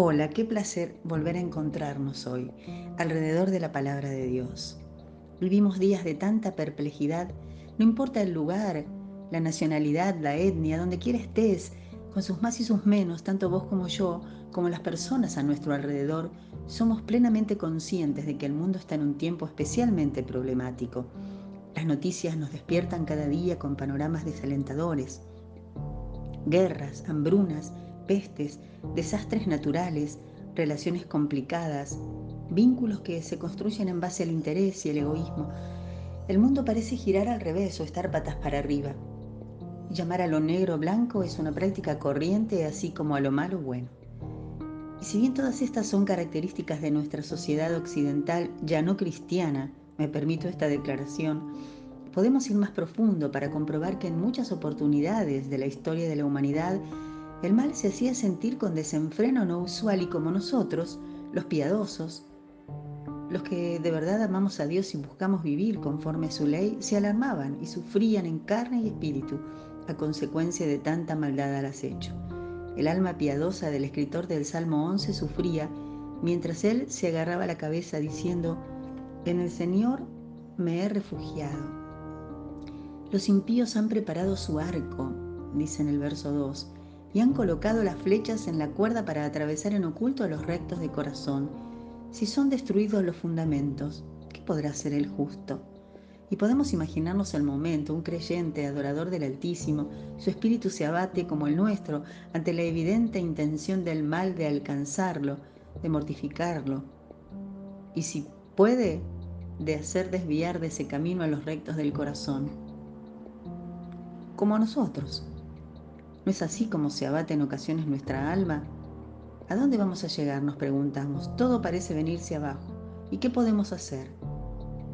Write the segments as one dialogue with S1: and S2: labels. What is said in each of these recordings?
S1: Hola, qué placer volver a encontrarnos hoy alrededor de la palabra de Dios. Vivimos días de tanta perplejidad, no importa el lugar, la nacionalidad, la etnia, donde quiera estés, con sus más y sus menos, tanto vos como yo, como las personas a nuestro alrededor, somos plenamente conscientes de que el mundo está en un tiempo especialmente problemático. Las noticias nos despiertan cada día con panoramas desalentadores. Guerras, hambrunas, pestes, desastres naturales, relaciones complicadas, vínculos que se construyen en base al interés y el egoísmo. El mundo parece girar al revés o estar patas para arriba. Llamar a lo negro blanco es una práctica corriente, así como a lo malo bueno. Y si bien todas estas son características de nuestra sociedad occidental ya no cristiana, me permito esta declaración, podemos ir más profundo para comprobar que en muchas oportunidades de la historia de la humanidad el mal se hacía sentir con desenfreno no usual y como nosotros, los piadosos, los que de verdad amamos a Dios y buscamos vivir conforme a su ley, se alarmaban y sufrían en carne y espíritu a consecuencia de tanta maldad al acecho. El alma piadosa del escritor del Salmo 11 sufría mientras él se agarraba la cabeza diciendo, en el Señor me he refugiado. Los impíos han preparado su arco, dice en el verso 2, y han colocado las flechas en la cuerda para atravesar en oculto a los rectos de corazón. Si son destruidos los fundamentos, ¿qué podrá hacer el justo? Y podemos imaginarnos el momento, un creyente, adorador del Altísimo, su espíritu se abate como el nuestro ante la evidente intención del mal de alcanzarlo, de mortificarlo. Y si puede, de hacer desviar de ese camino a los rectos del corazón. Como a nosotros. ¿No es así como se abate en ocasiones nuestra alma? ¿A dónde vamos a llegar? Nos preguntamos. Todo parece venirse abajo. ¿Y qué podemos hacer?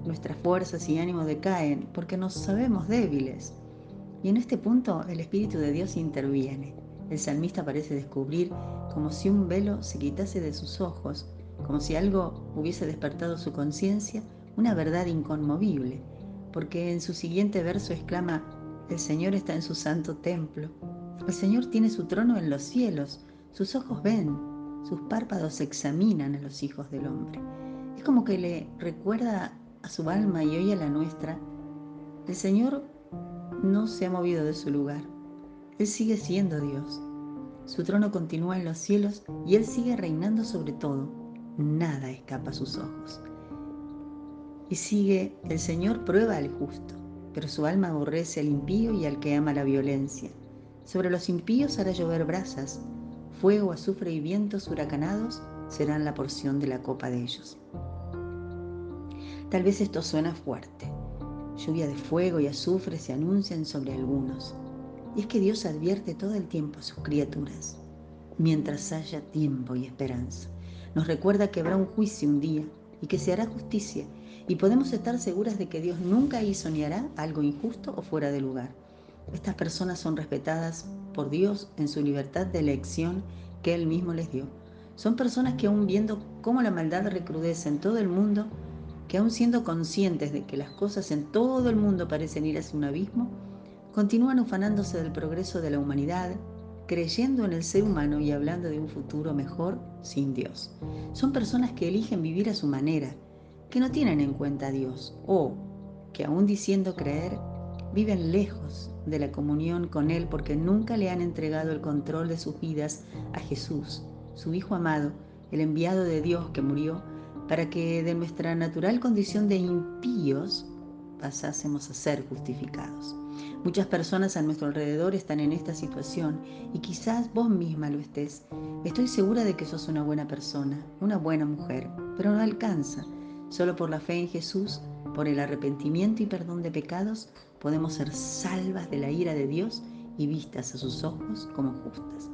S1: Nuestras fuerzas y ánimos decaen porque nos sabemos débiles. Y en este punto el Espíritu de Dios interviene. El salmista parece descubrir como si un velo se quitase de sus ojos, como si algo hubiese despertado su conciencia, una verdad inconmovible, porque en su siguiente verso exclama, el Señor está en su santo templo, el Señor tiene su trono en los cielos, sus ojos ven, sus párpados examinan a los hijos del hombre. Es como que le recuerda a su alma y hoy a la nuestra, el Señor no se ha movido de su lugar. Él sigue siendo Dios. Su trono continúa en los cielos y Él sigue reinando sobre todo. Nada escapa a sus ojos. Y sigue, el Señor prueba al justo, pero su alma aborrece al impío y al que ama la violencia. Sobre los impíos hará llover brasas, fuego, azufre y vientos huracanados serán la porción de la copa de ellos. Tal vez esto suena fuerte. Lluvia de fuego y azufre se anuncian sobre algunos. Y es que Dios advierte todo el tiempo a sus criaturas, mientras haya tiempo y esperanza. Nos recuerda que habrá un juicio un día y que se hará justicia, y podemos estar seguras de que Dios nunca hizo ni hará algo injusto o fuera de lugar. Estas personas son respetadas por Dios en su libertad de elección que Él mismo les dio. Son personas que aún viendo cómo la maldad recrudece en todo el mundo, que aún siendo conscientes de que las cosas en todo el mundo parecen ir hacia un abismo, continúan ufanándose del progreso de la humanidad, creyendo en el ser humano y hablando de un futuro mejor sin Dios. Son personas que eligen vivir a su manera, que no tienen en cuenta a Dios o que aún diciendo creer, viven lejos de la comunión con Él porque nunca le han entregado el control de sus vidas a Jesús, su Hijo amado, el enviado de Dios que murió para que de nuestra natural condición de impíos pasásemos a ser justificados. Muchas personas a nuestro alrededor están en esta situación y quizás vos misma lo estés. Estoy segura de que sos una buena persona, una buena mujer, pero no alcanza. Solo por la fe en Jesús, por el arrepentimiento y perdón de pecados, podemos ser salvas de la ira de Dios y vistas a sus ojos como justas.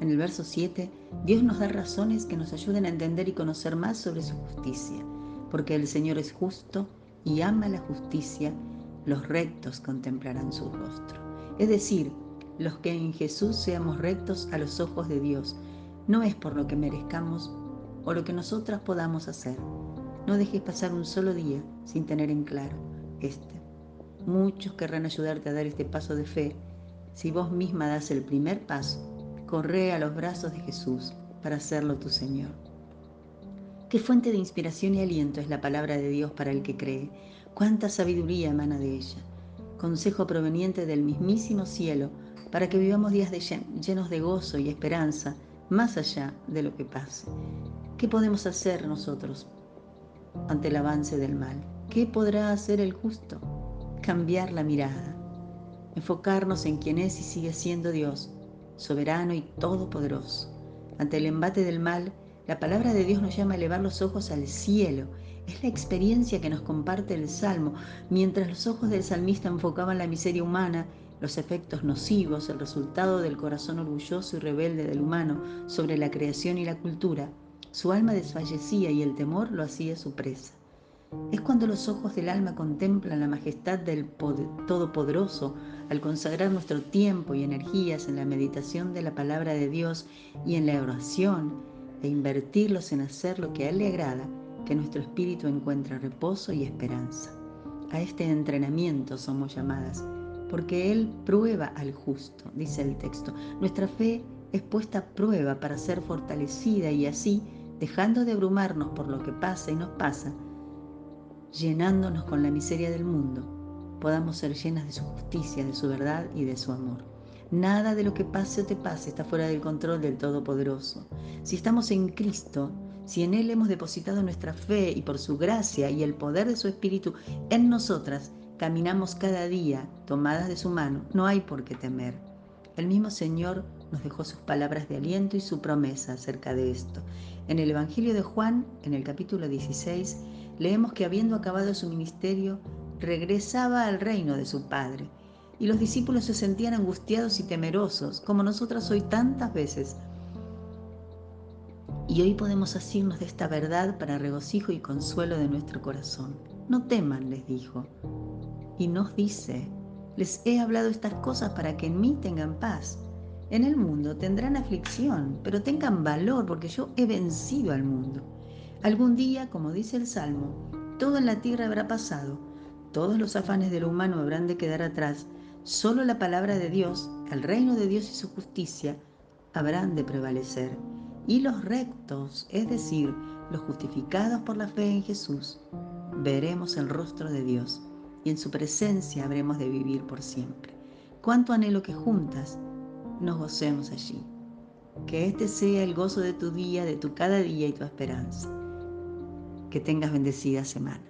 S1: En el verso 7, Dios nos da razones que nos ayuden a entender y conocer más sobre su justicia, porque el Señor es justo y ama la justicia, los rectos contemplarán su rostro. Es decir, los que en Jesús seamos rectos a los ojos de Dios, no es por lo que merezcamos o lo que nosotras podamos hacer. No dejes pasar un solo día sin tener en claro este. Muchos querrán ayudarte a dar este paso de fe. Si vos misma das el primer paso, corre a los brazos de Jesús para hacerlo tu Señor. Qué fuente de inspiración y aliento es la palabra de Dios para el que cree. Cuánta sabiduría emana de ella. Consejo proveniente del mismísimo cielo para que vivamos días llenos de gozo y esperanza más allá de lo que pase. ¿Qué podemos hacer nosotros ante el avance del mal? ¿Qué podrá hacer el justo? Cambiar la mirada, enfocarnos en quien es y sigue siendo Dios, soberano y todopoderoso. Ante el embate del mal, la palabra de Dios nos llama a elevar los ojos al cielo. Es la experiencia que nos comparte el Salmo. Mientras los ojos del salmista enfocaban la miseria humana, los efectos nocivos, el resultado del corazón orgulloso y rebelde del humano sobre la creación y la cultura, su alma desfallecía y el temor lo hacía su presa. Es cuando los ojos del alma contemplan la majestad del Todopoderoso al consagrar nuestro tiempo y energías en la meditación de la palabra de Dios y en la oración e invertirlos en hacer lo que a Él le agrada, que nuestro espíritu encuentra reposo y esperanza. A este entrenamiento somos llamadas, porque Él prueba al justo, dice el texto. Nuestra fe es puesta a prueba para ser fortalecida y así, dejando de abrumarnos por lo que pasa y nos pasa, llenándonos con la miseria del mundo, podamos ser llenas de su justicia, de su verdad y de su amor. Nada de lo que pase o te pase está fuera del control del Todopoderoso. Si estamos en Cristo, si en Él hemos depositado nuestra fe y por su gracia y el poder de su Espíritu en nosotras, caminamos cada día tomadas de su mano, no hay por qué temer. El mismo Señor nos dejó sus palabras de aliento y su promesa acerca de esto. En el Evangelio de Juan, en el capítulo 16, leemos que habiendo acabado su ministerio, regresaba al reino de su Padre. Y los discípulos se sentían angustiados y temerosos, como nosotras hoy tantas veces. Y hoy podemos asirnos de esta verdad para regocijo y consuelo de nuestro corazón. No teman, les dijo. Y nos dice, les he hablado estas cosas para que en mí tengan paz. En el mundo tendrán aflicción, pero tengan valor porque yo he vencido al mundo. Algún día, como dice el Salmo, todo en la tierra habrá pasado, todos los afanes de lo humano habrán de quedar atrás, solo la palabra de Dios, el reino de Dios y su justicia habrán de prevalecer. Y los rectos, es decir, los justificados por la fe en Jesús, veremos el rostro de Dios y en su presencia habremos de vivir por siempre. Cuánto anhelo que juntas nos gocemos allí. Que este sea el gozo de tu día, de tu cada día y tu esperanza. Que tengas bendecida semana.